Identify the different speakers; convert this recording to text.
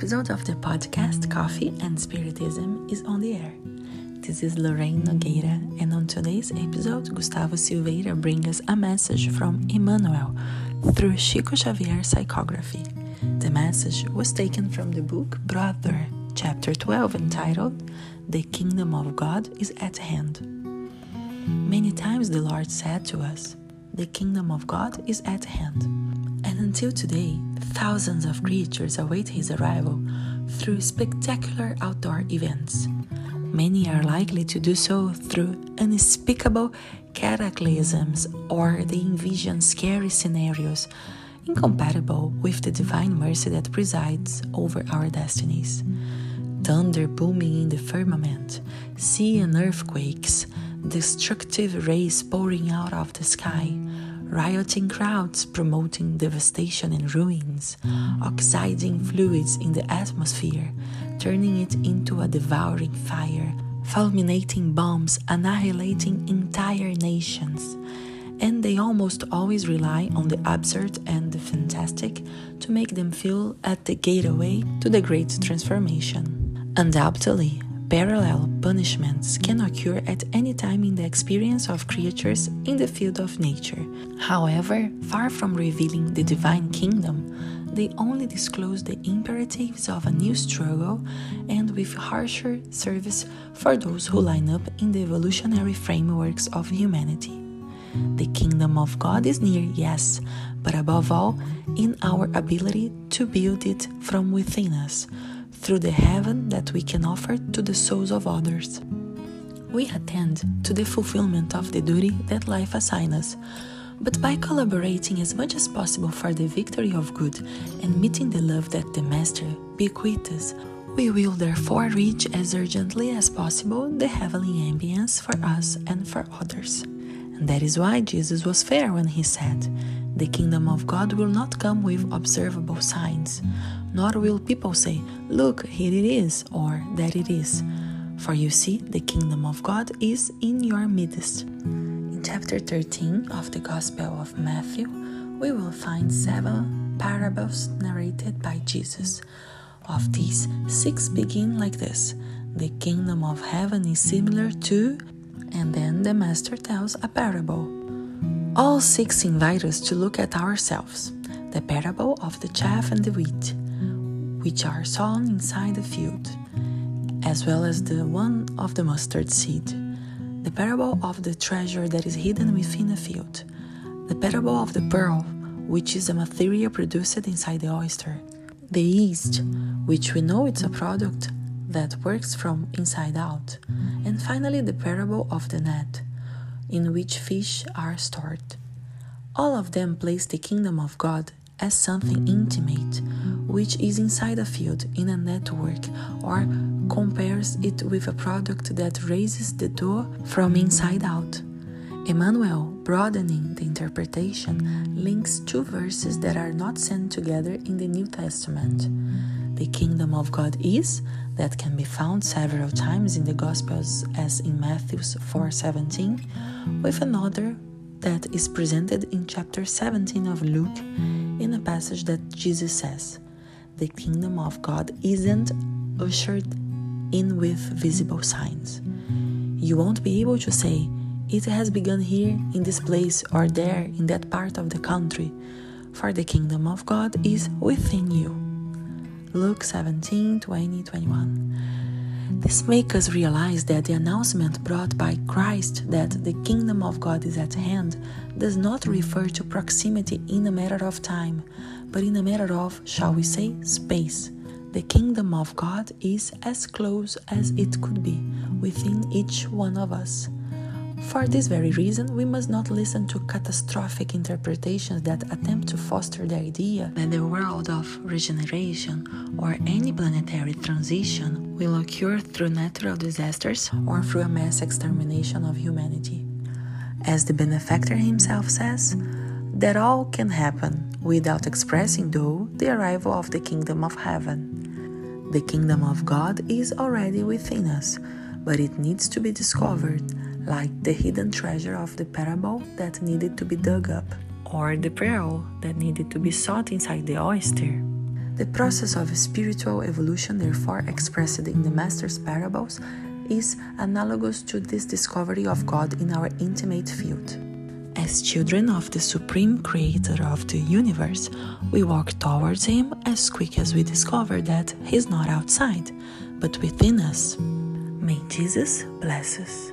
Speaker 1: Episode of the podcast Coffee and Spiritism is on the air. This is Lorraine Nogueira, and on today's episode, Gustavo Silveira brings us a message from Emmanuel through Chico Xavier psychography. The message was taken from the book Brother, chapter 12, entitled The Kingdom of God is at Hand. Many times the Lord said to us, The kingdom of God is at hand. Until today, thousands of creatures await his arrival through spectacular outdoor events. Many are likely to do so through unspeakable cataclysms or they envision scary scenarios incompatible with the divine mercy that presides over our destinies. Thunder booming in the firmament, sea and earthquakes, destructive rays pouring out of the sky, rioting crowds promoting devastation and ruins, oxidizing fluids in the atmosphere, turning it into a devouring fire, fulminating bombs, annihilating entire nations. And they almost always rely on the absurd and the fantastic to make them feel at the gateway to the great transformation. Undoubtedly, Parallel punishments can occur at any time in the experience of creatures in the field of nature. However, far from revealing the divine kingdom, they only disclose the imperatives of a new struggle and with harsher service for those who line up in the evolutionary frameworks of humanity. The kingdom of God is near, yes, but above all, in our ability to build it from within us through the heaven that we can offer to the souls of others. We attend to the fulfillment of the duty that life assigns us, but by collaborating as much as possible for the victory of good and meeting the love that the Master bequeaths us, we will therefore reach as urgently as possible the heavenly ambience for us and for others. And that is why Jesus was fair when he said, The kingdom of God will not come with observable signs, nor will people say, Look, here it is, or that it is. For you see, the kingdom of God is in your midst. In chapter 13 of the Gospel of Matthew, we will find seven parables narrated by Jesus. Of these, six begin like this The kingdom of heaven is similar to, and then the Master tells a parable. All six invite us to look at ourselves the parable of the chaff and the wheat which are sown inside the field, as well as the one of the mustard seed, the parable of the treasure that is hidden within a field, the parable of the pearl, which is a material produced inside the oyster, the yeast, which we know it's a product that works from inside out, and finally the parable of the net, in which fish are stored. All of them place the kingdom of God as something intimate, which is inside a field in a network, or compares it with a product that raises the dough from inside out. Emmanuel, broadening the interpretation, links two verses that are not sent together in the New Testament. The kingdom of God is, that can be found several times in the Gospels as in Matthew 4:17, with another that is presented in chapter 17 of Luke in a passage that Jesus says, The kingdom of God isn't ushered in with visible signs. You won't be able to say, It has begun here in this place or there in that part of the country, for the kingdom of God is within you. Luke 17 20 21. This makes us realize that the announcement brought by Christ that the kingdom of God is at hand does not refer to proximity in a matter of time, but in a matter of, shall we say, space. The kingdom of God is as close as it could be within each one of us. For this very reason, we must not listen to catastrophic interpretations that attempt to foster the idea that the world of regeneration or any planetary transition will occur through natural disasters or through a mass extermination of humanity. As the benefactor himself says, that all can happen without expressing, though, the arrival of the kingdom of heaven. The kingdom of God is already within us, but it needs to be discovered like the hidden treasure of the parable that needed to be dug up, or the pearl that needed to be sought inside the oyster. The process of spiritual evolution, therefore expressed in the Master's parables, is analogous to this discovery of God in our intimate field. As children of the Supreme Creator of the universe, we walk towards Him as quick as we discover that He's not outside, but within us. May Jesus bless us.